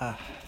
ah.